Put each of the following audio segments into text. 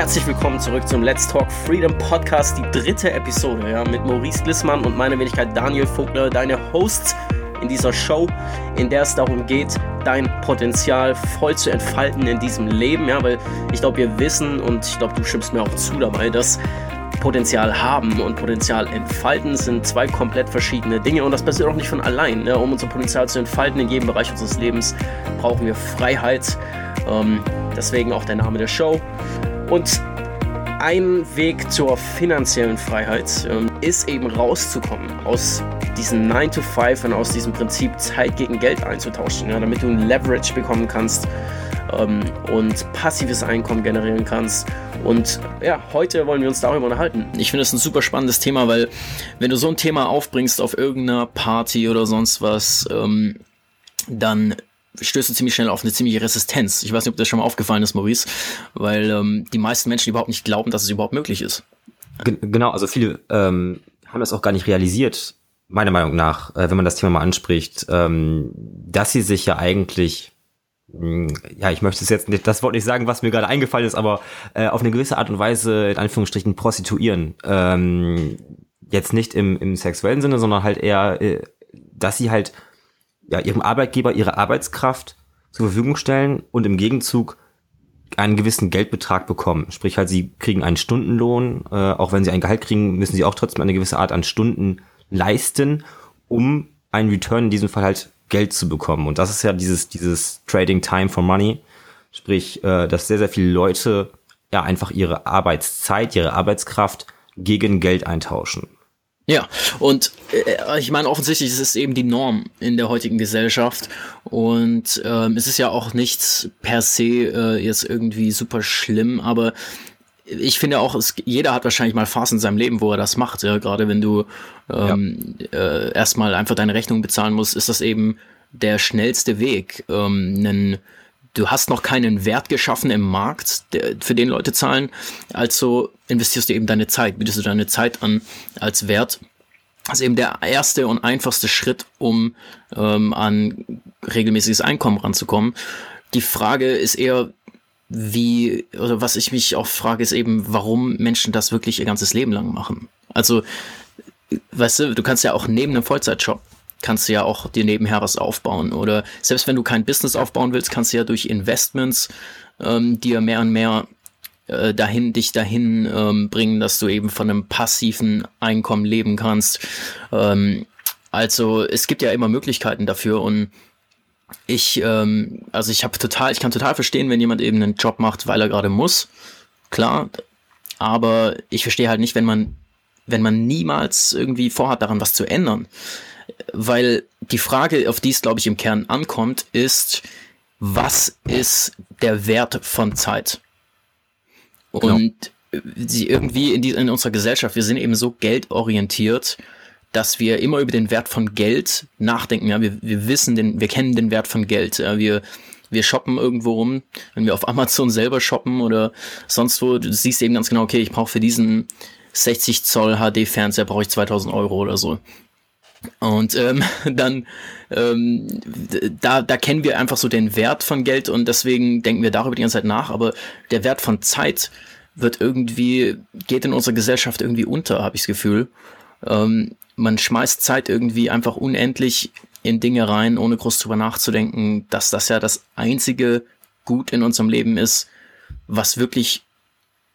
herzlich willkommen zurück zum Let's Talk Freedom Podcast, die dritte Episode ja, mit Maurice Glissmann und meiner Wenigkeit Daniel Vogler, deine Hosts in dieser Show, in der es darum geht, dein Potenzial voll zu entfalten in diesem Leben, ja, weil ich glaube, wir wissen und ich glaube, du stimmst mir auch zu dabei, dass Potenzial haben und Potenzial entfalten sind zwei komplett verschiedene Dinge und das passiert auch nicht von allein. Ne? Um unser Potenzial zu entfalten in jedem Bereich unseres Lebens brauchen wir Freiheit. Ähm, deswegen auch der Name der Show. Und ein Weg zur finanziellen Freiheit ähm, ist eben rauszukommen aus diesem 9 to 5 und aus diesem Prinzip Zeit gegen Geld einzutauschen, ja, damit du ein Leverage bekommen kannst ähm, und passives Einkommen generieren kannst. Und ja, heute wollen wir uns darüber unterhalten. Ich finde es ein super spannendes Thema, weil wenn du so ein Thema aufbringst auf irgendeiner Party oder sonst was, ähm, dann stößt du ziemlich schnell auf eine ziemliche Resistenz. Ich weiß nicht, ob das schon mal aufgefallen ist, Maurice, weil ähm, die meisten Menschen überhaupt nicht glauben, dass es überhaupt möglich ist. Genau, also viele ähm, haben das auch gar nicht realisiert, meiner Meinung nach, äh, wenn man das Thema mal anspricht, ähm, dass sie sich ja eigentlich hm, ja, ich möchte es jetzt nicht, das Wort nicht sagen, was mir gerade eingefallen ist, aber äh, auf eine gewisse Art und Weise in Anführungsstrichen prostituieren. Ähm, jetzt nicht im, im sexuellen Sinne, sondern halt eher, äh, dass sie halt ja, ihrem Arbeitgeber ihre Arbeitskraft zur Verfügung stellen und im Gegenzug einen gewissen Geldbetrag bekommen. Sprich halt, sie kriegen einen Stundenlohn, äh, auch wenn sie ein Gehalt kriegen, müssen sie auch trotzdem eine gewisse Art an Stunden leisten, um einen Return in diesem Fall halt Geld zu bekommen. Und das ist ja dieses, dieses Trading Time for Money. Sprich, äh, dass sehr, sehr viele Leute ja einfach ihre Arbeitszeit, ihre Arbeitskraft gegen Geld eintauschen. Ja, und äh, ich meine, offensichtlich ist es eben die Norm in der heutigen Gesellschaft. Und ähm, es ist ja auch nichts per se äh, jetzt irgendwie super schlimm, aber ich finde auch, es, jeder hat wahrscheinlich mal Phasen in seinem Leben, wo er das macht. Ja? Gerade wenn du ähm, ja. äh, erstmal einfach deine Rechnung bezahlen musst, ist das eben der schnellste Weg. Ähm, einen, du hast noch keinen Wert geschaffen im Markt, der, für den Leute zahlen, also investierst du eben deine Zeit, bietest du deine Zeit an als Wert. Das ist eben der erste und einfachste Schritt, um ähm, an regelmäßiges Einkommen ranzukommen. Die Frage ist eher, wie, oder was ich mich auch frage, ist eben, warum Menschen das wirklich ihr ganzes Leben lang machen. Also, weißt du, du kannst ja auch neben einem Vollzeitjob, kannst du ja auch dir nebenher was aufbauen. Oder selbst wenn du kein Business aufbauen willst, kannst du ja durch Investments ähm, dir mehr und mehr äh, dahin, dich dahin ähm, bringen, dass du eben von einem passiven Einkommen leben kannst. Ähm, also es gibt ja immer Möglichkeiten dafür und ich, ähm, also ich habe total, ich kann total verstehen, wenn jemand eben einen Job macht, weil er gerade muss. Klar. Aber ich verstehe halt nicht, wenn man, wenn man niemals irgendwie vorhat, daran was zu ändern. Weil die Frage, auf die es, glaube ich, im Kern ankommt, ist, was ist der Wert von Zeit? Genau. Und sie irgendwie in, die, in unserer Gesellschaft, wir sind eben so geldorientiert, dass wir immer über den Wert von Geld nachdenken. Ja, wir, wir wissen den, wir kennen den Wert von Geld. Ja, wir, wir shoppen irgendwo rum, wenn wir auf Amazon selber shoppen oder sonst wo, du siehst eben ganz genau, okay, ich brauche für diesen 60 Zoll HD-Fernseher brauche ich 2000 Euro oder so. Und ähm, dann, ähm, da, da kennen wir einfach so den Wert von Geld und deswegen denken wir darüber die ganze Zeit nach, aber der Wert von Zeit wird irgendwie, geht in unserer Gesellschaft irgendwie unter, habe ich das Gefühl. Ähm, man schmeißt Zeit irgendwie einfach unendlich in Dinge rein, ohne groß drüber nachzudenken, dass das ja das einzige Gut in unserem Leben ist, was wirklich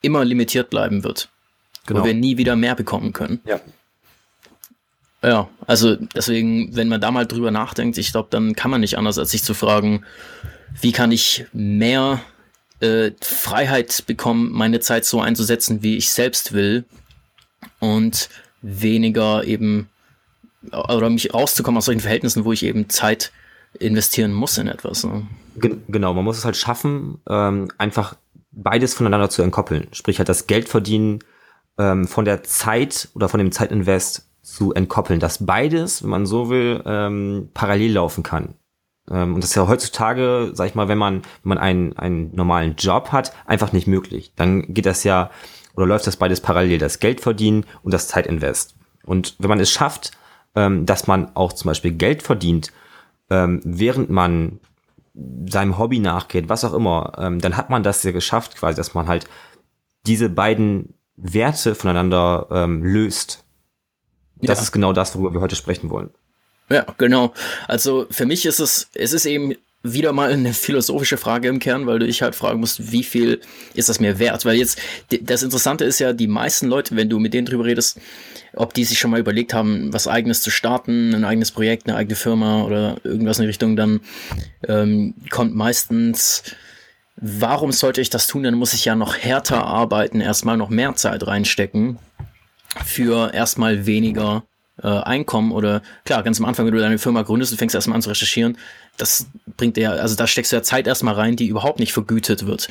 immer limitiert bleiben wird. Genau. Wo wir nie wieder mehr bekommen können. Ja. Ja, also deswegen, wenn man da mal drüber nachdenkt, ich glaube, dann kann man nicht anders, als sich zu fragen, wie kann ich mehr äh, Freiheit bekommen, meine Zeit so einzusetzen, wie ich selbst will. Und weniger eben oder mich rauszukommen aus solchen Verhältnissen, wo ich eben Zeit investieren muss in etwas. Ne? Genau, man muss es halt schaffen, ähm, einfach beides voneinander zu entkoppeln. Sprich halt das Geld verdienen ähm, von der Zeit oder von dem Zeitinvest zu entkoppeln, dass beides, wenn man so will, ähm, parallel laufen kann. Ähm, und das ist ja heutzutage, sag ich mal, wenn man, wenn man einen, einen normalen Job hat, einfach nicht möglich. Dann geht das ja oder läuft das beides parallel, das Geld verdienen und das Zeitinvest. Und wenn man es schafft, ähm, dass man auch zum Beispiel Geld verdient, ähm, während man seinem Hobby nachgeht, was auch immer, ähm, dann hat man das ja geschafft, quasi, dass man halt diese beiden Werte voneinander ähm, löst. Das ja. ist genau das, worüber wir heute sprechen wollen. Ja, genau. Also für mich ist es, es ist eben wieder mal eine philosophische Frage im Kern, weil du dich halt fragen musst, wie viel ist das mir wert? Weil jetzt, das Interessante ist ja, die meisten Leute, wenn du mit denen drüber redest, ob die sich schon mal überlegt haben, was eigenes zu starten, ein eigenes Projekt, eine eigene Firma oder irgendwas in die Richtung, dann ähm, kommt meistens, warum sollte ich das tun? Dann muss ich ja noch härter arbeiten, erstmal noch mehr Zeit reinstecken für erstmal weniger äh, Einkommen oder klar, ganz am Anfang, wenn du deine Firma gründest, du fängst erstmal an zu recherchieren, das bringt dir, also da steckst du ja Zeit erstmal rein, die überhaupt nicht vergütet wird.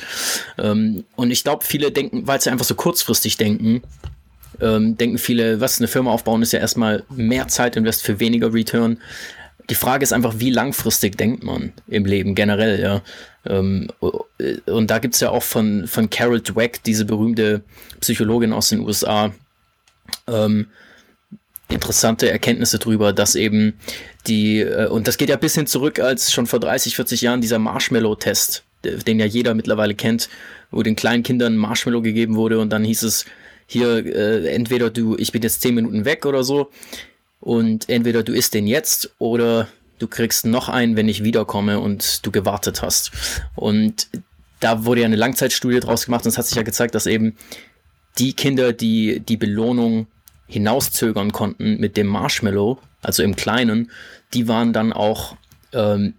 Ähm, und ich glaube, viele denken, weil sie einfach so kurzfristig denken, ähm, denken viele, was eine Firma aufbauen, ist ja erstmal mehr Zeit invest für weniger Return. Die Frage ist einfach, wie langfristig denkt man im Leben generell, ja. Ähm, und da gibt's ja auch von, von Carol Dweck, diese berühmte Psychologin aus den USA, ähm, interessante Erkenntnisse drüber, dass eben die, äh, und das geht ja bis hin zurück, als schon vor 30, 40 Jahren dieser Marshmallow-Test, den ja jeder mittlerweile kennt, wo den kleinen Kindern Marshmallow gegeben wurde und dann hieß es, hier, äh, entweder du, ich bin jetzt 10 Minuten weg oder so, und entweder du isst den jetzt oder du kriegst noch einen, wenn ich wiederkomme und du gewartet hast. Und da wurde ja eine Langzeitstudie draus gemacht und es hat sich ja gezeigt, dass eben die Kinder, die die Belohnung hinauszögern konnten mit dem Marshmallow, also im Kleinen, die waren dann auch ähm,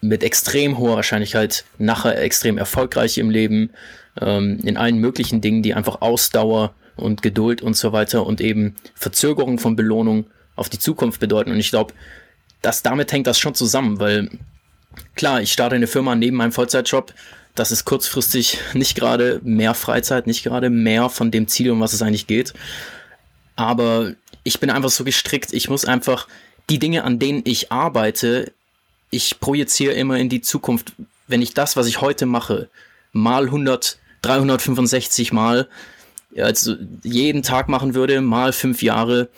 mit extrem hoher Wahrscheinlichkeit nachher extrem erfolgreich im Leben, ähm, in allen möglichen Dingen, die einfach Ausdauer und Geduld und so weiter und eben Verzögerung von Belohnung auf die Zukunft bedeuten. Und ich glaube, dass damit hängt das schon zusammen, weil klar, ich starte eine Firma neben meinem Vollzeitjob. Das ist kurzfristig nicht gerade mehr Freizeit, nicht gerade mehr von dem Ziel, um was es eigentlich geht. Aber ich bin einfach so gestrickt, ich muss einfach die Dinge, an denen ich arbeite, ich projiziere immer in die Zukunft. Wenn ich das, was ich heute mache, mal 100, 365 Mal, also jeden Tag machen würde, mal fünf Jahre,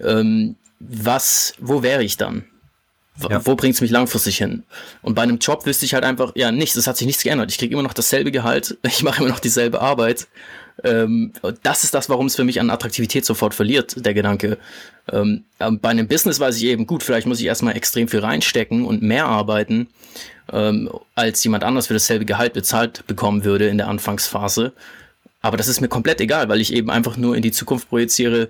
ähm, was, wo wäre ich dann? Ja. Wo bringt es mich langfristig hin? Und bei einem Job wüsste ich halt einfach, ja, nichts, es hat sich nichts geändert. Ich kriege immer noch dasselbe Gehalt, ich mache immer noch dieselbe Arbeit. Ähm, das ist das, warum es für mich an Attraktivität sofort verliert, der Gedanke. Ähm, bei einem Business weiß ich eben, gut, vielleicht muss ich erstmal extrem viel reinstecken und mehr arbeiten, ähm, als jemand anders für dasselbe Gehalt bezahlt bekommen würde in der Anfangsphase. Aber das ist mir komplett egal, weil ich eben einfach nur in die Zukunft projiziere.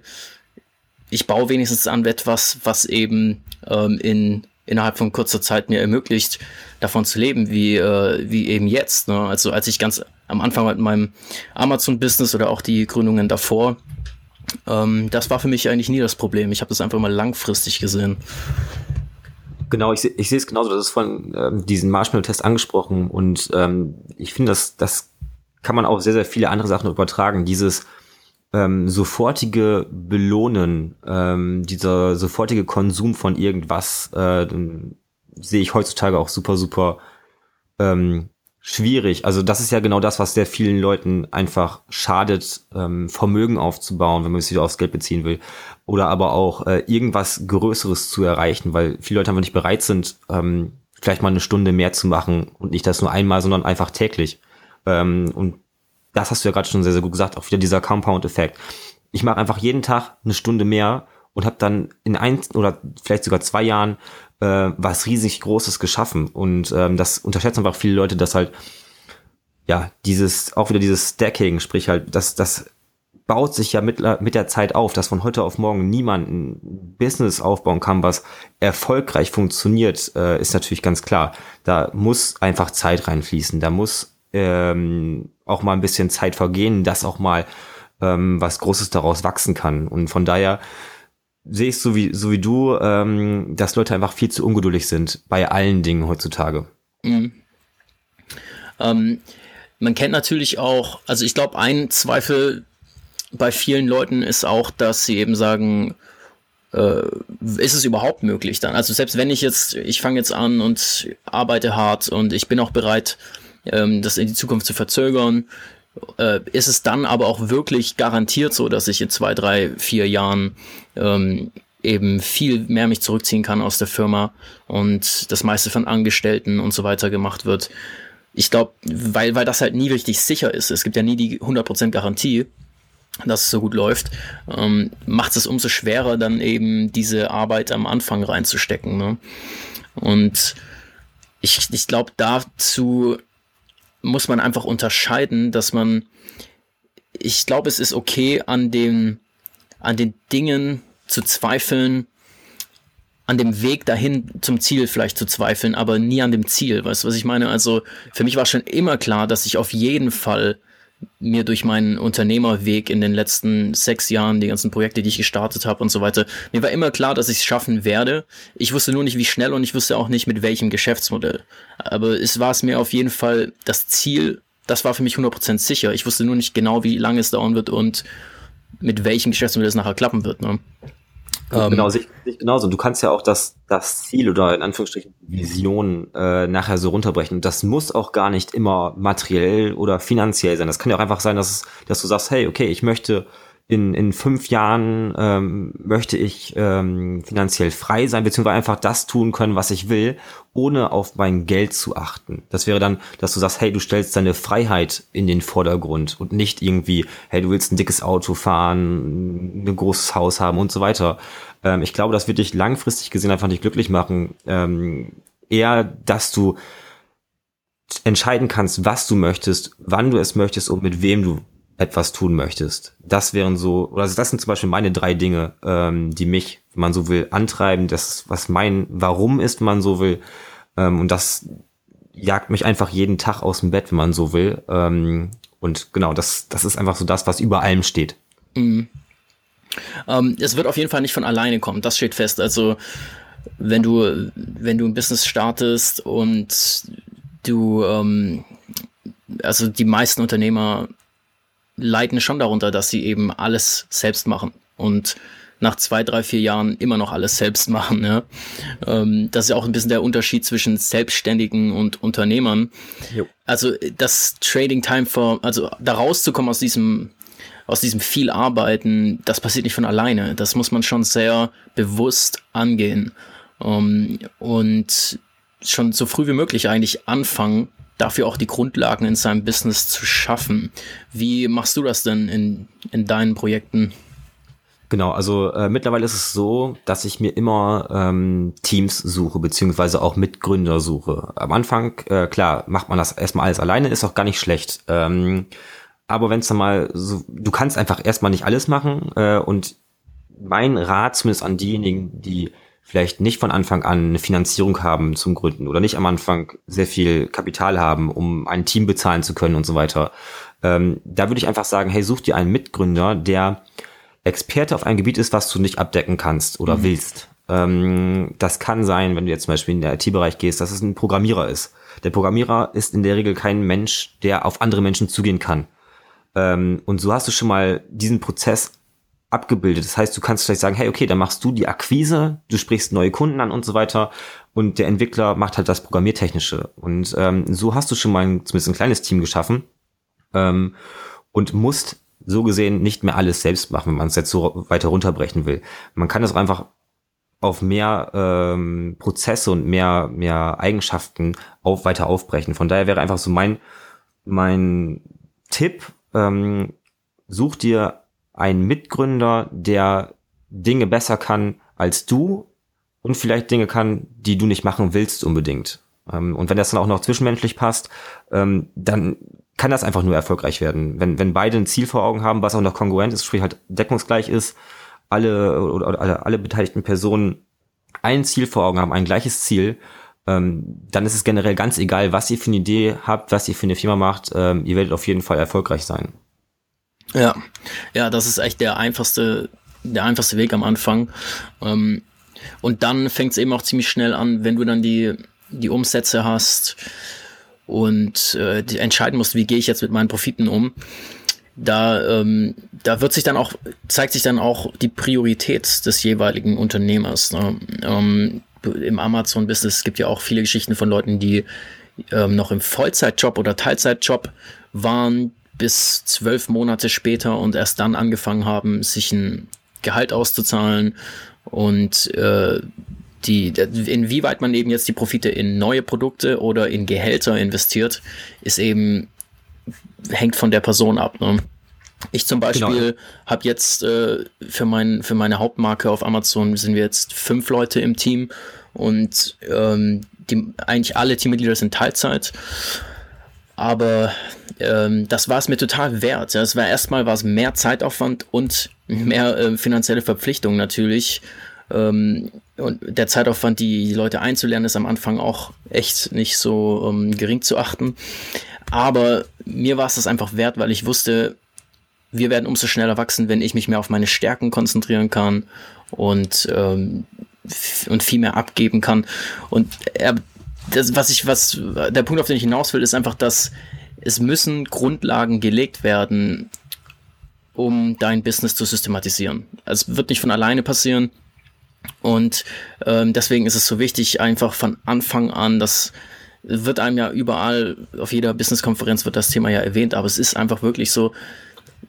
Ich baue wenigstens an etwas, was eben ähm, in innerhalb von kurzer Zeit mir ermöglicht, davon zu leben, wie, äh, wie eben jetzt. Ne? Also als ich ganz am Anfang mit meinem Amazon-Business oder auch die Gründungen davor, ähm, das war für mich eigentlich nie das Problem. Ich habe das einfach mal langfristig gesehen. Genau, ich, ich sehe es genauso. Das ist von ähm, diesen Marshmallow-Test angesprochen und ähm, ich finde, das, das kann man auch sehr, sehr viele andere Sachen übertragen. Dieses ähm, sofortige Belohnen, ähm, dieser sofortige Konsum von irgendwas, äh, sehe ich heutzutage auch super, super ähm, schwierig. Also das ist ja genau das, was sehr vielen Leuten einfach schadet, ähm, Vermögen aufzubauen, wenn man es wieder aufs Geld beziehen will. Oder aber auch äh, irgendwas Größeres zu erreichen, weil viele Leute einfach nicht bereit sind, ähm, vielleicht mal eine Stunde mehr zu machen und nicht das nur einmal, sondern einfach täglich. Ähm, und das hast du ja gerade schon sehr, sehr gut gesagt, auch wieder dieser Compound-Effekt. Ich mache einfach jeden Tag eine Stunde mehr und habe dann in ein oder vielleicht sogar zwei Jahren äh, was riesig Großes geschaffen. Und ähm, das unterschätzen einfach viele Leute, dass halt, ja, dieses, auch wieder dieses Stacking, sprich halt, das, das baut sich ja mit, mit der Zeit auf, dass von heute auf morgen niemand ein Business aufbauen kann, was erfolgreich funktioniert, äh, ist natürlich ganz klar. Da muss einfach Zeit reinfließen, da muss ähm, auch mal ein bisschen Zeit vergehen, dass auch mal ähm, was Großes daraus wachsen kann. Und von daher sehe ich so wie, so wie du, ähm, dass Leute einfach viel zu ungeduldig sind bei allen Dingen heutzutage. Mhm. Ähm, man kennt natürlich auch, also ich glaube, ein Zweifel bei vielen Leuten ist auch, dass sie eben sagen, äh, ist es überhaupt möglich dann? Also selbst wenn ich jetzt, ich fange jetzt an und arbeite hart und ich bin auch bereit, ähm, das in die Zukunft zu verzögern. Äh, ist es dann aber auch wirklich garantiert so, dass ich in zwei, drei, vier Jahren ähm, eben viel mehr mich zurückziehen kann aus der Firma und das meiste von Angestellten und so weiter gemacht wird. ich glaube, weil, weil das halt nie richtig sicher ist. Es gibt ja nie die 100% Garantie, dass es so gut läuft, ähm, macht es umso schwerer, dann eben diese Arbeit am Anfang reinzustecken. Ne? Und ich, ich glaube, dazu muss man einfach unterscheiden, dass man, ich glaube, es ist okay, an den, an den Dingen zu zweifeln, an dem Weg dahin zum Ziel vielleicht zu zweifeln, aber nie an dem Ziel. Weißt du, was ich meine? Also für mich war schon immer klar, dass ich auf jeden Fall mir durch meinen Unternehmerweg in den letzten sechs Jahren, die ganzen Projekte, die ich gestartet habe und so weiter, mir war immer klar, dass ich es schaffen werde. Ich wusste nur nicht, wie schnell und ich wusste auch nicht, mit welchem Geschäftsmodell. Aber es war es mir auf jeden Fall das Ziel, das war für mich 100% sicher. Ich wusste nur nicht genau, wie lange es dauern wird und mit welchem Geschäftsmodell es nachher klappen wird. Ne? Ähm, genau, sich, sich genauso. Du kannst ja auch das, das Ziel oder in Anführungsstrichen Vision äh, nachher so runterbrechen. Das muss auch gar nicht immer materiell oder finanziell sein. Das kann ja auch einfach sein, dass, dass du sagst, hey, okay, ich möchte in, in fünf Jahren ähm, möchte ich ähm, finanziell frei sein, beziehungsweise einfach das tun können, was ich will, ohne auf mein Geld zu achten. Das wäre dann, dass du sagst, hey, du stellst deine Freiheit in den Vordergrund und nicht irgendwie, hey, du willst ein dickes Auto fahren, ein großes Haus haben und so weiter. Ähm, ich glaube, das wird dich langfristig gesehen einfach nicht glücklich machen. Ähm, eher, dass du entscheiden kannst, was du möchtest, wann du es möchtest und mit wem du etwas tun möchtest. Das wären so, oder das sind zum Beispiel meine drei Dinge, ähm, die mich, wenn man so will, antreiben. Das, was mein Warum ist, wenn man so will. Ähm, und das jagt mich einfach jeden Tag aus dem Bett, wenn man so will. Ähm, und genau, das, das ist einfach so das, was über allem steht. Mhm. Ähm, es wird auf jeden Fall nicht von alleine kommen, das steht fest. Also wenn du, wenn du ein Business startest und du, ähm, also die meisten Unternehmer leiden schon darunter, dass sie eben alles selbst machen und nach zwei, drei, vier Jahren immer noch alles selbst machen. Ja? Ähm, das ist auch ein bisschen der Unterschied zwischen Selbstständigen und Unternehmern. Jo. Also das Trading Time for, also da rauszukommen aus diesem aus diesem viel Arbeiten, das passiert nicht von alleine. Das muss man schon sehr bewusst angehen um, und schon so früh wie möglich eigentlich anfangen, dafür auch die Grundlagen in seinem Business zu schaffen. Wie machst du das denn in, in deinen Projekten? Genau, also äh, mittlerweile ist es so, dass ich mir immer ähm, Teams suche, beziehungsweise auch Mitgründer suche. Am Anfang, äh, klar, macht man das erstmal alles alleine, ist auch gar nicht schlecht. Ähm, aber wenn es dann mal so, du kannst einfach erstmal nicht alles machen äh, und mein Rat zumindest an diejenigen, die vielleicht nicht von Anfang an eine Finanzierung haben zum Gründen oder nicht am Anfang sehr viel Kapital haben, um ein Team bezahlen zu können und so weiter. Ähm, da würde ich einfach sagen, hey, such dir einen Mitgründer, der Experte auf einem Gebiet ist, was du nicht abdecken kannst oder mhm. willst. Ähm, das kann sein, wenn du jetzt zum Beispiel in den IT-Bereich gehst, dass es ein Programmierer ist. Der Programmierer ist in der Regel kein Mensch, der auf andere Menschen zugehen kann. Ähm, und so hast du schon mal diesen Prozess abgebildet. Das heißt, du kannst vielleicht sagen, hey, okay, dann machst du die Akquise, du sprichst neue Kunden an und so weiter und der Entwickler macht halt das Programmiertechnische. Und ähm, so hast du schon mal ein, zumindest ein kleines Team geschaffen ähm, und musst so gesehen nicht mehr alles selbst machen, wenn man es jetzt so weiter runterbrechen will. Man kann das auch einfach auf mehr ähm, Prozesse und mehr mehr Eigenschaften auf weiter aufbrechen. Von daher wäre einfach so mein mein Tipp: ähm, Such dir ein Mitgründer, der Dinge besser kann als du und vielleicht Dinge kann, die du nicht machen willst unbedingt. Ähm, und wenn das dann auch noch zwischenmenschlich passt, ähm, dann kann das einfach nur erfolgreich werden. Wenn, wenn beide ein Ziel vor Augen haben, was auch noch kongruent ist, sprich halt deckungsgleich ist, alle oder alle, alle beteiligten Personen ein Ziel vor Augen haben, ein gleiches Ziel, ähm, dann ist es generell ganz egal, was ihr für eine Idee habt, was ihr für eine Firma macht, ihr werdet auf jeden Fall erfolgreich sein. Ja, ja, das ist echt der einfachste, der einfachste Weg am Anfang. Ähm, und dann fängt es eben auch ziemlich schnell an, wenn du dann die, die Umsätze hast und äh, entscheiden musst, wie gehe ich jetzt mit meinen Profiten um. Da, ähm, da wird sich dann auch, zeigt sich dann auch die Priorität des jeweiligen Unternehmers. Ne? Ähm, Im Amazon-Business gibt ja auch viele Geschichten von Leuten, die ähm, noch im Vollzeitjob oder Teilzeitjob waren, bis zwölf Monate später und erst dann angefangen haben, sich ein Gehalt auszuzahlen und äh, die, inwieweit man eben jetzt die Profite in neue Produkte oder in Gehälter investiert, ist eben, hängt von der Person ab. Ne? Ich zum Beispiel genau. habe jetzt äh, für, mein, für meine Hauptmarke auf Amazon sind wir jetzt fünf Leute im Team und ähm, die, eigentlich alle Teammitglieder sind Teilzeit. Aber ähm, das war es mir total wert. Es war erstmal war es mehr Zeitaufwand und mehr äh, finanzielle Verpflichtung natürlich. Ähm, und der Zeitaufwand, die Leute einzulernen, ist am Anfang auch echt nicht so ähm, gering zu achten. Aber mir war es das einfach wert, weil ich wusste, wir werden umso schneller wachsen, wenn ich mich mehr auf meine Stärken konzentrieren kann und, ähm, und viel mehr abgeben kann. Und er, das, was ich, was, der Punkt, auf den ich hinaus will, ist einfach, dass es müssen Grundlagen gelegt werden, um dein Business zu systematisieren. Also es wird nicht von alleine passieren. Und ähm, deswegen ist es so wichtig, einfach von Anfang an, das wird einem ja überall, auf jeder Business-Konferenz wird das Thema ja erwähnt, aber es ist einfach wirklich so,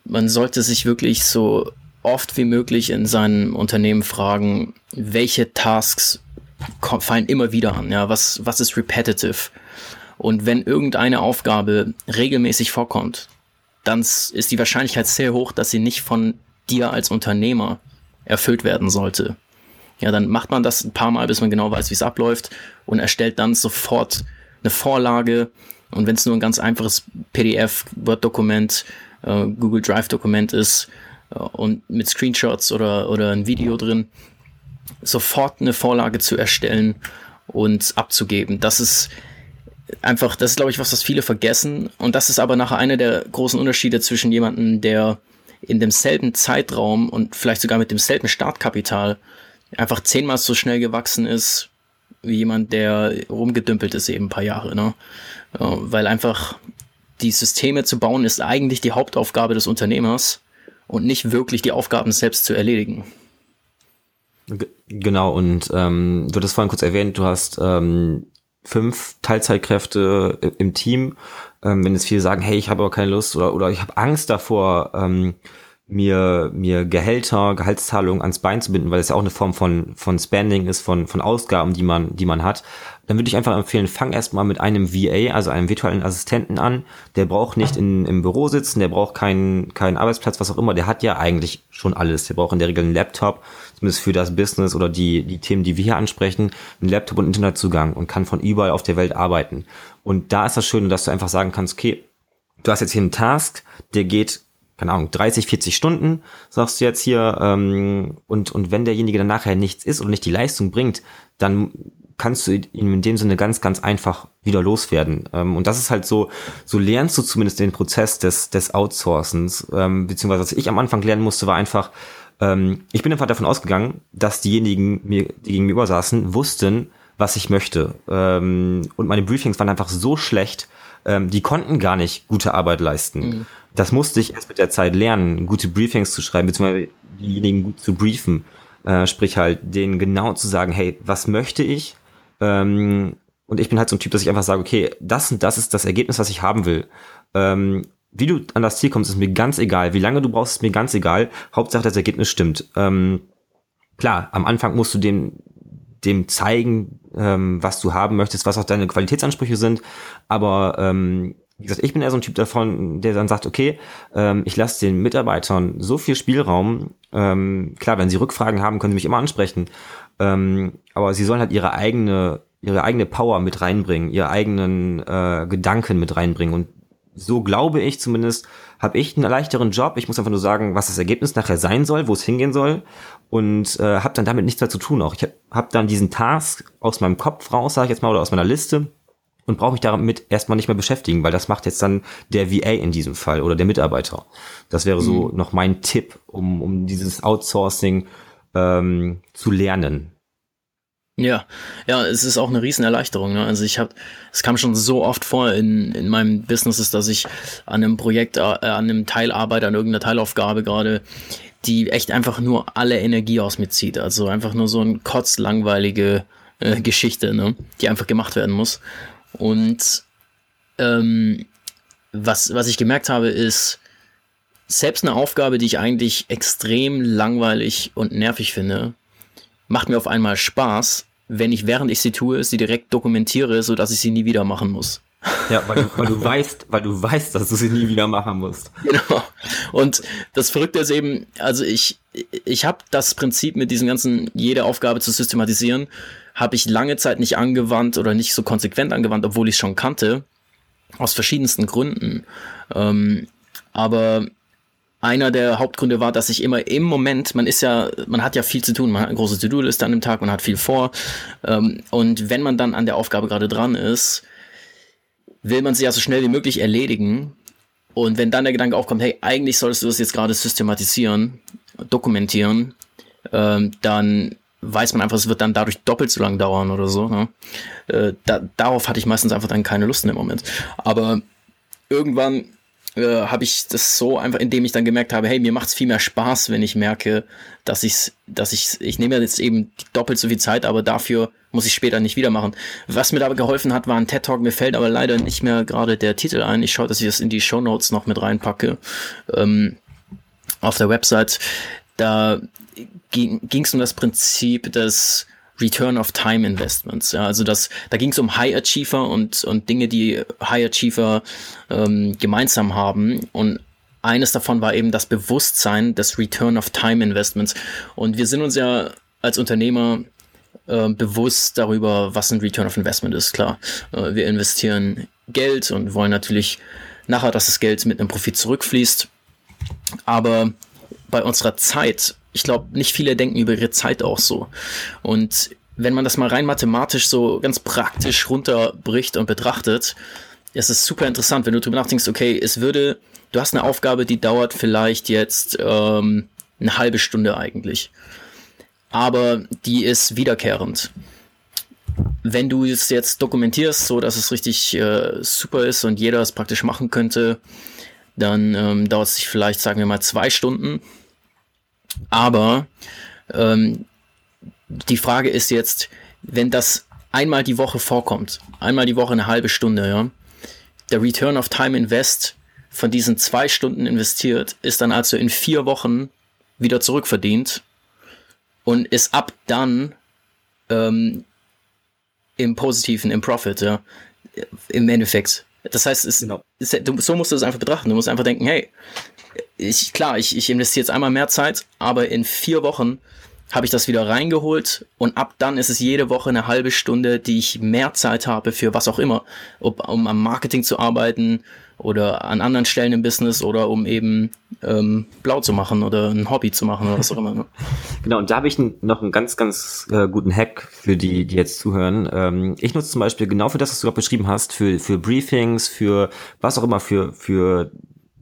man sollte sich wirklich so oft wie möglich in seinem Unternehmen fragen, welche Tasks fallen immer wieder an, ja, was, was ist repetitive? Und wenn irgendeine Aufgabe regelmäßig vorkommt, dann ist die Wahrscheinlichkeit sehr hoch, dass sie nicht von dir als Unternehmer erfüllt werden sollte. Ja, dann macht man das ein paar Mal, bis man genau weiß, wie es abläuft und erstellt dann sofort eine Vorlage. Und wenn es nur ein ganz einfaches PDF, Word-Dokument, äh, Google Drive-Dokument ist äh, und mit Screenshots oder, oder ein Video drin, sofort eine Vorlage zu erstellen und abzugeben. Das ist einfach, das ist, glaube ich, was, was viele vergessen. Und das ist aber nachher einer der großen Unterschiede zwischen jemandem, der in demselben Zeitraum und vielleicht sogar mit demselben Startkapital einfach zehnmal so schnell gewachsen ist, wie jemand, der rumgedümpelt ist eben ein paar Jahre, ne? Weil einfach die Systeme zu bauen ist eigentlich die Hauptaufgabe des Unternehmers und nicht wirklich die Aufgaben selbst zu erledigen. Genau, und ähm, du hattest vorhin kurz erwähnt, du hast ähm, fünf Teilzeitkräfte im Team. Ähm, wenn jetzt viele sagen, hey, ich habe aber keine Lust oder, oder ich habe Angst davor, ähm, mir, mir Gehälter, Gehaltszahlungen ans Bein zu binden, weil es ja auch eine Form von, von Spending ist, von, von Ausgaben, die man, die man hat, dann würde ich einfach empfehlen, fang erstmal mit einem VA, also einem virtuellen Assistenten an. Der braucht nicht in, im Büro sitzen, der braucht keinen, keinen Arbeitsplatz, was auch immer. Der hat ja eigentlich schon alles. Der braucht in der Regel einen Laptop, zumindest für das Business oder die, die Themen, die wir hier ansprechen, einen Laptop und Internetzugang und kann von überall auf der Welt arbeiten. Und da ist das Schöne, dass du einfach sagen kannst, okay, du hast jetzt hier einen Task, der geht keine Ahnung, 30, 40 Stunden, sagst du jetzt hier, ähm, und, und wenn derjenige dann nachher nichts ist oder nicht die Leistung bringt, dann kannst du ihn in dem Sinne ganz, ganz einfach wieder loswerden. Ähm, und das ist halt so, so lernst du zumindest den Prozess des, des Outsourcens, ähm, beziehungsweise was ich am Anfang lernen musste, war einfach, ähm, ich bin einfach davon ausgegangen, dass diejenigen, mir, die gegenüber saßen, wussten, was ich möchte. Ähm, und meine Briefings waren einfach so schlecht, ähm, die konnten gar nicht gute Arbeit leisten. Mhm das musste ich erst mit der Zeit lernen, gute Briefings zu schreiben, beziehungsweise diejenigen gut zu briefen. Äh, sprich halt, denen genau zu sagen, hey, was möchte ich? Ähm, und ich bin halt so ein Typ, dass ich einfach sage, okay, das und das ist das Ergebnis, was ich haben will. Ähm, wie du an das Ziel kommst, ist mir ganz egal. Wie lange du brauchst, ist mir ganz egal. Hauptsache, das Ergebnis stimmt. Ähm, klar, am Anfang musst du dem, dem zeigen, ähm, was du haben möchtest, was auch deine Qualitätsansprüche sind. Aber ähm, wie gesagt, ich bin eher so ein Typ davon, der dann sagt, okay, ähm, ich lasse den Mitarbeitern so viel Spielraum. Ähm, klar, wenn sie Rückfragen haben, können sie mich immer ansprechen. Ähm, aber sie sollen halt ihre eigene, ihre eigene Power mit reinbringen, ihre eigenen äh, Gedanken mit reinbringen. Und so glaube ich zumindest, habe ich einen leichteren Job. Ich muss einfach nur sagen, was das Ergebnis nachher sein soll, wo es hingehen soll. Und äh, habe dann damit nichts mehr zu tun auch. Ich habe hab dann diesen Task aus meinem Kopf raus, sage ich jetzt mal, oder aus meiner Liste und brauche mich damit erstmal nicht mehr beschäftigen, weil das macht jetzt dann der VA in diesem Fall oder der Mitarbeiter. Das wäre so mhm. noch mein Tipp, um, um dieses Outsourcing ähm, zu lernen. Ja, ja, es ist auch eine Riesenerleichterung. Ne? Also ich habe, es kam schon so oft vor in, in meinem Business, dass ich an einem Projekt, äh, an einem Teil arbeite, an irgendeiner Teilaufgabe gerade, die echt einfach nur alle Energie aus mir zieht. Also einfach nur so ein kotzlangweilige äh, Geschichte, ne? die einfach gemacht werden muss. Und ähm, was, was ich gemerkt habe, ist, selbst eine Aufgabe, die ich eigentlich extrem langweilig und nervig finde, macht mir auf einmal Spaß, wenn ich während ich sie tue, sie direkt dokumentiere, so dass ich sie nie wieder machen muss. Ja, weil du, weil du weißt, weil du weißt, dass du sie nie wieder machen musst. Genau. Und das Verrückte ist eben, also ich, ich habe das Prinzip mit diesen ganzen, jede Aufgabe zu systematisieren, habe ich lange Zeit nicht angewandt oder nicht so konsequent angewandt, obwohl ich es schon kannte. Aus verschiedensten Gründen. Ähm, aber einer der Hauptgründe war, dass ich immer im Moment, man ist ja, man hat ja viel zu tun, man hat eine große To-Do-Liste an dem Tag, man hat viel vor. Ähm, und wenn man dann an der Aufgabe gerade dran ist, will man sie ja so schnell wie möglich erledigen. Und wenn dann der Gedanke aufkommt, hey, eigentlich solltest du das jetzt gerade systematisieren, dokumentieren, ähm, dann weiß man einfach, es wird dann dadurch doppelt so lang dauern oder so. Ne? Äh, da, darauf hatte ich meistens einfach dann keine Lust in dem Moment. Aber irgendwann äh, habe ich das so einfach, indem ich dann gemerkt habe, hey, mir macht es viel mehr Spaß, wenn ich merke, dass ich, dass ich, ich nehme jetzt eben doppelt so viel Zeit, aber dafür muss ich später nicht wieder machen. Was mir dabei geholfen hat, war ein TED Talk. Mir fällt aber leider nicht mehr gerade der Titel ein. Ich schaue, dass ich das in die Show Notes noch mit reinpacke ähm, auf der Website. Da ging es um das Prinzip des Return of Time Investments. Ja, also das, da ging es um High Achiever und, und Dinge, die High Achiever ähm, gemeinsam haben. Und eines davon war eben das Bewusstsein des Return of Time Investments. Und wir sind uns ja als Unternehmer äh, bewusst darüber, was ein Return of Investment ist. Klar, äh, wir investieren Geld und wollen natürlich nachher, dass das Geld mit einem Profit zurückfließt. Aber bei unserer Zeit ich glaube, nicht viele denken über ihre Zeit auch so. Und wenn man das mal rein mathematisch so ganz praktisch runterbricht und betrachtet, ist es super interessant, wenn du drüber nachdenkst, okay, es würde, du hast eine Aufgabe, die dauert vielleicht jetzt ähm, eine halbe Stunde eigentlich. Aber die ist wiederkehrend. Wenn du es jetzt dokumentierst, so dass es richtig äh, super ist und jeder es praktisch machen könnte, dann ähm, dauert es sich vielleicht, sagen wir mal, zwei Stunden aber ähm, die Frage ist jetzt, wenn das einmal die Woche vorkommt, einmal die Woche eine halbe Stunde, ja, der Return of Time Invest von diesen zwei Stunden investiert, ist dann also in vier Wochen wieder zurückverdient und ist ab dann ähm, im Positiven, im Profit, ja, im Endeffekt. Das heißt, es, genau. es, so musst du es einfach betrachten. Du musst einfach denken, hey, ich, klar, ich, ich investiere jetzt einmal mehr Zeit, aber in vier Wochen habe ich das wieder reingeholt und ab dann ist es jede Woche eine halbe Stunde, die ich mehr Zeit habe für was auch immer, ob, um am Marketing zu arbeiten oder an anderen Stellen im Business oder um eben ähm, blau zu machen oder ein Hobby zu machen oder was auch immer. Ne? Genau, und da habe ich noch einen ganz, ganz äh, guten Hack für die, die jetzt zuhören. Ähm, ich nutze zum Beispiel genau für das, was du gerade beschrieben hast, für, für Briefings, für was auch immer, für, für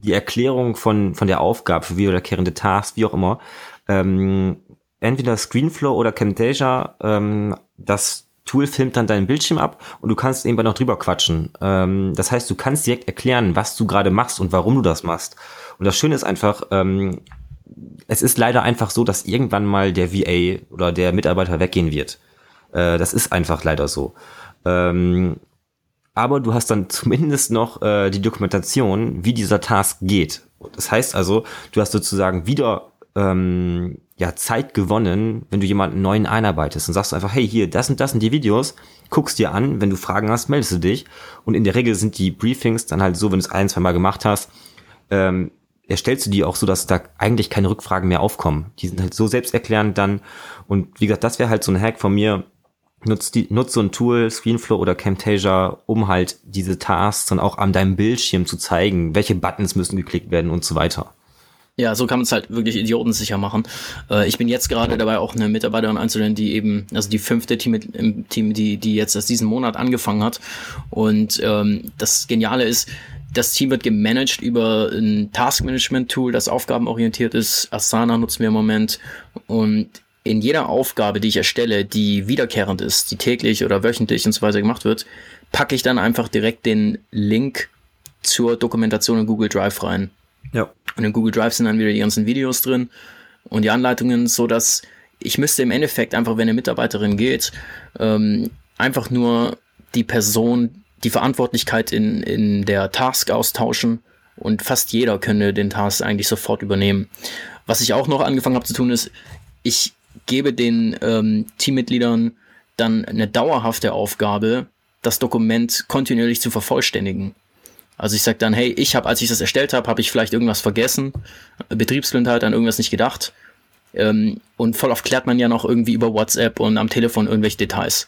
die Erklärung von, von der Aufgabe für wiederkehrende Tasks, wie auch immer, ähm, entweder Screenflow oder Camtasia, ähm, das Tool filmt dann deinen Bildschirm ab und du kannst irgendwann noch drüber quatschen. Ähm, das heißt, du kannst direkt erklären, was du gerade machst und warum du das machst. Und das Schöne ist einfach, ähm, es ist leider einfach so, dass irgendwann mal der VA oder der Mitarbeiter weggehen wird. Äh, das ist einfach leider so. Ähm, aber du hast dann zumindest noch äh, die Dokumentation, wie dieser Task geht. Das heißt also, du hast sozusagen wieder ähm, ja, Zeit gewonnen, wenn du jemanden neuen einarbeitest und sagst einfach, hey, hier, das und das sind die Videos, guckst dir an, wenn du Fragen hast, meldest du dich. Und in der Regel sind die Briefings dann halt so, wenn du es ein, zwei Mal gemacht hast, ähm, erstellst du die auch so, dass da eigentlich keine Rückfragen mehr aufkommen. Die sind halt so selbsterklärend dann. Und wie gesagt, das wäre halt so ein Hack von mir, nutzt, die, nutzt so ein Tool, Screenflow oder Camtasia, um halt diese Tasks dann auch an deinem Bildschirm zu zeigen, welche Buttons müssen geklickt werden und so weiter. Ja, so kann man es halt wirklich idiotensicher machen. Äh, ich bin jetzt gerade dabei, auch eine Mitarbeiterin einzustellen, die eben, also die fünfte Team im Team, die, die jetzt erst diesen Monat angefangen hat. Und ähm, das Geniale ist, das Team wird gemanagt über ein Task-Management-Tool, das aufgabenorientiert ist. Asana nutzen wir im Moment. Und in jeder Aufgabe, die ich erstelle, die wiederkehrend ist, die täglich oder wöchentlich und so weiter gemacht wird, packe ich dann einfach direkt den Link zur Dokumentation in Google Drive rein. Ja. Und in Google Drive sind dann wieder die ganzen Videos drin und die Anleitungen, so dass ich müsste im Endeffekt einfach, wenn eine Mitarbeiterin geht, ähm, einfach nur die Person, die Verantwortlichkeit in, in der Task austauschen und fast jeder könnte den Task eigentlich sofort übernehmen. Was ich auch noch angefangen habe zu tun ist, ich gebe den ähm, Teammitgliedern dann eine dauerhafte Aufgabe, das Dokument kontinuierlich zu vervollständigen. Also ich sage dann, hey, ich habe, als ich das erstellt habe, habe ich vielleicht irgendwas vergessen, Betriebsblindheit, an irgendwas nicht gedacht. Ähm, und voll oft klärt man ja noch irgendwie über WhatsApp und am Telefon irgendwelche Details.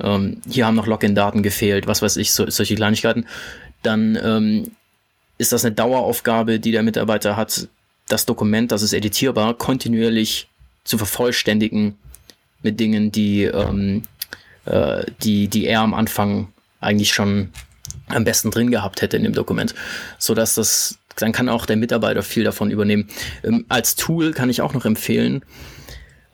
Ähm, hier haben noch Login-Daten gefehlt, was weiß ich, so, solche Kleinigkeiten. Dann ähm, ist das eine Daueraufgabe, die der Mitarbeiter hat, das Dokument, das ist editierbar, kontinuierlich zu vervollständigen mit Dingen, die, ähm, äh, die, die er am Anfang eigentlich schon am besten drin gehabt hätte in dem Dokument, so dass das dann kann auch der Mitarbeiter viel davon übernehmen. Ähm, als Tool kann ich auch noch empfehlen.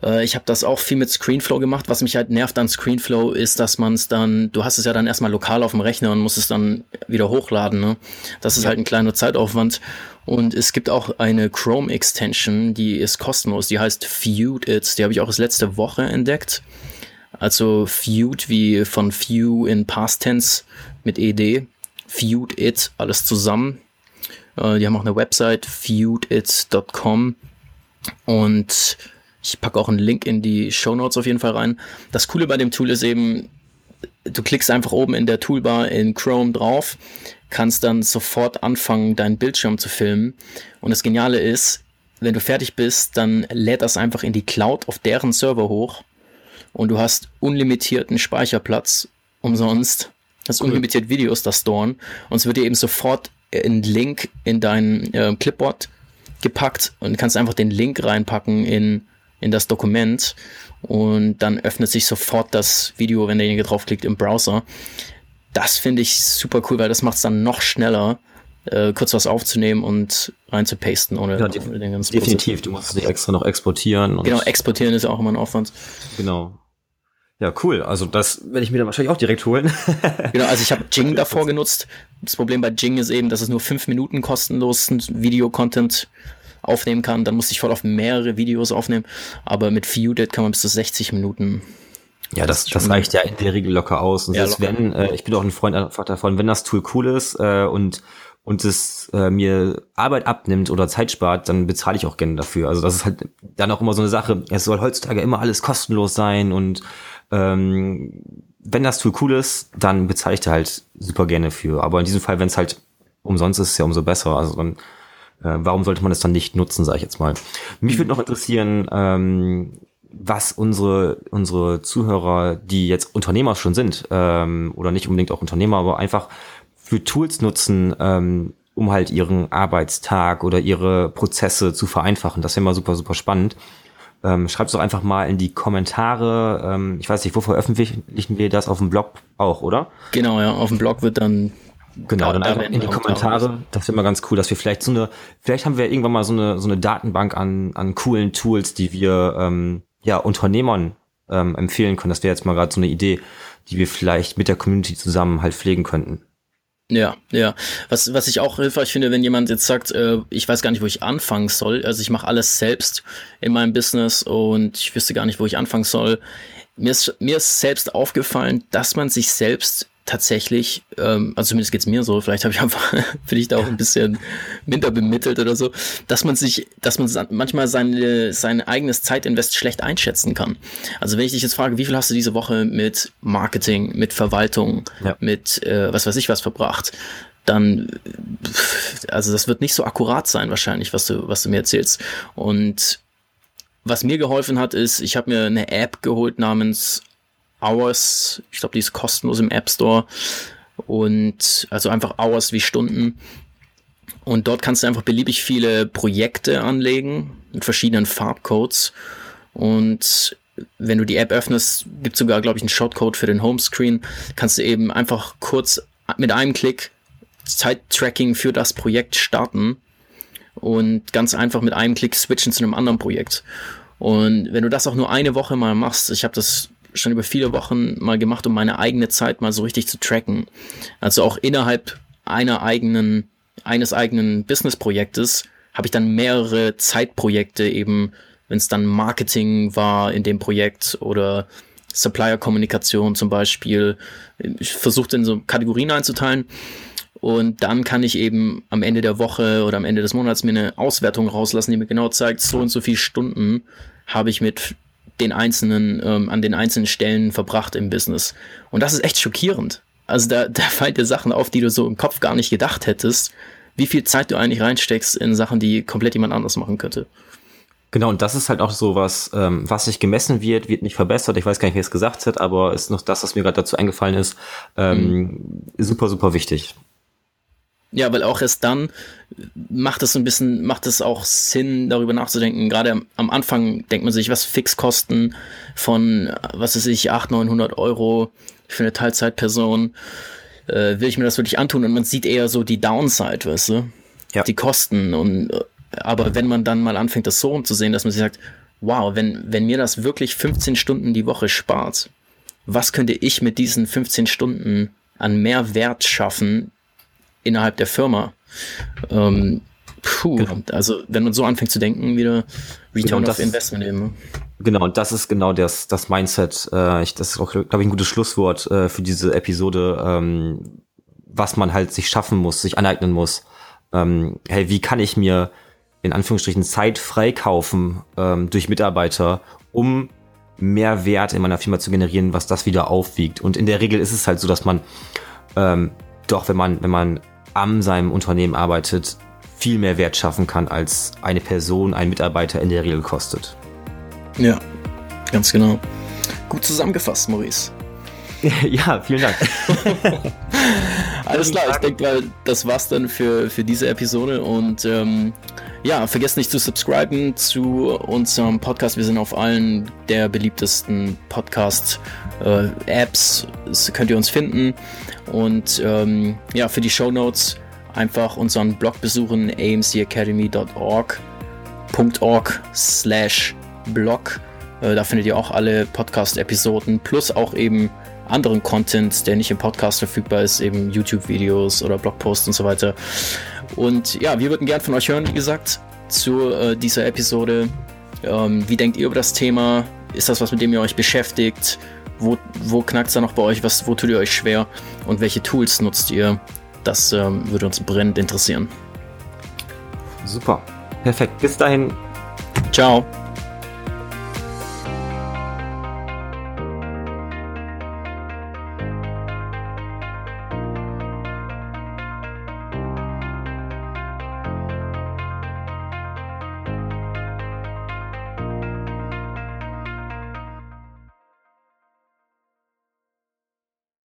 Äh, ich habe das auch viel mit Screenflow gemacht. Was mich halt nervt an Screenflow ist, dass man es dann, du hast es ja dann erstmal lokal auf dem Rechner und musst es dann wieder hochladen. Ne? Das ist halt ein kleiner Zeitaufwand. Und es gibt auch eine Chrome Extension, die ist kostenlos. Die heißt Feud It. Die habe ich auch das letzte Woche entdeckt. Also Feud wie von Few in Past Tense mit ed, feud it, alles zusammen. Äh, die haben auch eine Website, feudit.com und ich packe auch einen Link in die Show Notes auf jeden Fall rein. Das Coole bei dem Tool ist eben, du klickst einfach oben in der Toolbar in Chrome drauf, kannst dann sofort anfangen, deinen Bildschirm zu filmen. Und das Geniale ist, wenn du fertig bist, dann lädt das einfach in die Cloud auf deren Server hoch und du hast unlimitierten Speicherplatz umsonst hast cool. unlimitiert Videos da storen und es wird dir eben sofort ein Link in dein äh, Clipboard gepackt und kannst einfach den Link reinpacken in, in das Dokument und dann öffnet sich sofort das Video, wenn derjenige draufklickt im Browser. Das finde ich super cool, weil das macht es dann noch schneller, äh, kurz was aufzunehmen und reinzupasten ohne, ja, ohne den ganzen Definitiv, Prozess. du musst es nicht extra noch exportieren. genau, exportieren ist auch immer ein Aufwand. Genau. Ja, cool. Also das werde ich mir dann wahrscheinlich auch direkt holen. genau, also ich habe Jing davor genutzt. Das Problem bei Jing ist eben, dass es nur fünf Minuten kostenlos Video-Content aufnehmen kann. Dann musste ich voll auf mehrere Videos aufnehmen. Aber mit Feuded kann man bis zu 60 Minuten. Ja, das, das reicht ja in der Regel locker aus. Und ja, selbst locker. wenn, äh, ich bin auch ein Freund einfach davon, wenn das Tool cool ist äh, und und es äh, mir Arbeit abnimmt oder Zeit spart, dann bezahle ich auch gerne dafür. Also das ist halt dann auch immer so eine Sache. Es soll heutzutage immer alles kostenlos sein und ähm, wenn das Tool cool ist, dann bezahle ich da halt super gerne für. Aber in diesem Fall, wenn es halt umsonst ist, ist ja umso besser. Also dann, äh, warum sollte man es dann nicht nutzen, sage ich jetzt mal. Mich würde noch interessieren, ähm, was unsere unsere Zuhörer, die jetzt Unternehmer schon sind ähm, oder nicht unbedingt auch Unternehmer, aber einfach für Tools nutzen, ähm, um halt ihren Arbeitstag oder ihre Prozesse zu vereinfachen. Das wäre mal super super spannend. Ähm, Schreibt es doch einfach mal in die Kommentare. Ähm, ich weiß nicht, wo veröffentlichen wir das? Auf dem Blog auch, oder? Genau, ja. Auf dem Blog wird dann Genau, dann einfach in die Kommentare. Das wäre mal ganz cool, dass wir vielleicht so eine, vielleicht haben wir irgendwann mal so eine, so eine Datenbank an, an coolen Tools, die wir ähm, ja Unternehmern ähm, empfehlen können. Das wäre jetzt mal gerade so eine Idee, die wir vielleicht mit der Community zusammen halt pflegen könnten. Ja, ja. Was, was ich auch hilfreich finde, wenn jemand jetzt sagt, äh, ich weiß gar nicht, wo ich anfangen soll. Also ich mache alles selbst in meinem Business und ich wüsste gar nicht, wo ich anfangen soll. Mir ist, mir ist selbst aufgefallen, dass man sich selbst tatsächlich, ähm, also zumindest geht's mir so, vielleicht habe ich einfach, bin ich da auch ein bisschen minder bemittelt oder so, dass man sich, dass man manchmal seine, sein eigenes Zeitinvest schlecht einschätzen kann. Also wenn ich dich jetzt frage, wie viel hast du diese Woche mit Marketing, mit Verwaltung, ja. mit äh, was weiß ich was verbracht, dann, also das wird nicht so akkurat sein wahrscheinlich, was du, was du mir erzählst. Und was mir geholfen hat, ist, ich habe mir eine App geholt namens Hours. Ich glaube, die ist kostenlos im App Store. Und also einfach Hours wie Stunden. Und dort kannst du einfach beliebig viele Projekte anlegen mit verschiedenen Farbcodes. Und wenn du die App öffnest, gibt es sogar, glaube ich, einen Shortcode für den Homescreen. Kannst du eben einfach kurz mit einem Klick Zeittracking für das Projekt starten und ganz einfach mit einem Klick switchen zu einem anderen Projekt. Und wenn du das auch nur eine Woche mal machst, ich habe das schon über viele Wochen mal gemacht, um meine eigene Zeit mal so richtig zu tracken. Also auch innerhalb einer eigenen, eines eigenen Business-Projektes habe ich dann mehrere Zeitprojekte eben, wenn es dann Marketing war in dem Projekt oder Supplier-Kommunikation zum Beispiel. Ich versuche in so Kategorien einzuteilen. Und dann kann ich eben am Ende der Woche oder am Ende des Monats mir eine Auswertung rauslassen, die mir genau zeigt, so und so viele Stunden habe ich mit den einzelnen, ähm, an den einzelnen Stellen verbracht im Business. Und das ist echt schockierend. Also da, da fallen dir Sachen auf, die du so im Kopf gar nicht gedacht hättest, wie viel Zeit du eigentlich reinsteckst in Sachen, die komplett jemand anderes machen könnte. Genau, und das ist halt auch so was, ähm, was nicht gemessen wird, wird nicht verbessert. Ich weiß gar nicht, wer es gesagt hat, aber ist noch das, was mir gerade dazu eingefallen ist, ähm, mhm. super, super wichtig. Ja, weil auch erst dann macht es so ein bisschen, macht es auch Sinn, darüber nachzudenken. Gerade am, Anfang denkt man sich, was Fixkosten von, was weiß ich, 800, 900 Euro für eine Teilzeitperson, äh, will ich mir das wirklich antun? Und man sieht eher so die Downside, weißt du? Ja. Die Kosten. Und, äh, aber wenn man dann mal anfängt, das so umzusehen, dass man sich sagt, wow, wenn, wenn mir das wirklich 15 Stunden die Woche spart, was könnte ich mit diesen 15 Stunden an mehr Wert schaffen, innerhalb der Firma. Ähm, puh, genau. also wenn man so anfängt zu denken, wieder Return genau, of Investment eben. Ne? Genau, und das ist genau das, das Mindset. Äh, ich, das ist auch, glaube ich, ein gutes Schlusswort äh, für diese Episode, ähm, was man halt sich schaffen muss, sich aneignen muss. Ähm, hey, wie kann ich mir in Anführungsstrichen Zeit freikaufen ähm, durch Mitarbeiter, um mehr Wert in meiner Firma zu generieren, was das wieder aufwiegt. Und in der Regel ist es halt so, dass man ähm, doch, wenn man, wenn man an seinem Unternehmen arbeitet, viel mehr Wert schaffen kann, als eine Person, ein Mitarbeiter in der Regel kostet. Ja, ganz genau. Gut zusammengefasst, Maurice. ja, vielen Dank. Alles klar, ich denke das war's dann für, für diese Episode und ähm, ja, vergesst nicht zu subscriben zu unserem Podcast. Wir sind auf allen der beliebtesten Podcast-Apps. Äh, könnt ihr uns finden. Und ähm, ja, für die Show Notes einfach unseren Blog besuchen, amcacademy.org .org slash blog. Äh, da findet ihr auch alle Podcast-Episoden plus auch eben anderen Content, der nicht im Podcast verfügbar ist, eben YouTube-Videos oder Blogposts und so weiter. Und ja, wir würden gern von euch hören, wie gesagt, zu äh, dieser Episode. Ähm, wie denkt ihr über das Thema? Ist das was, mit dem ihr euch beschäftigt? Wo, wo knackt es da noch bei euch? Was, wo tut ihr euch schwer? Und welche Tools nutzt ihr? Das ähm, würde uns brennend interessieren. Super. Perfekt. Bis dahin. Ciao.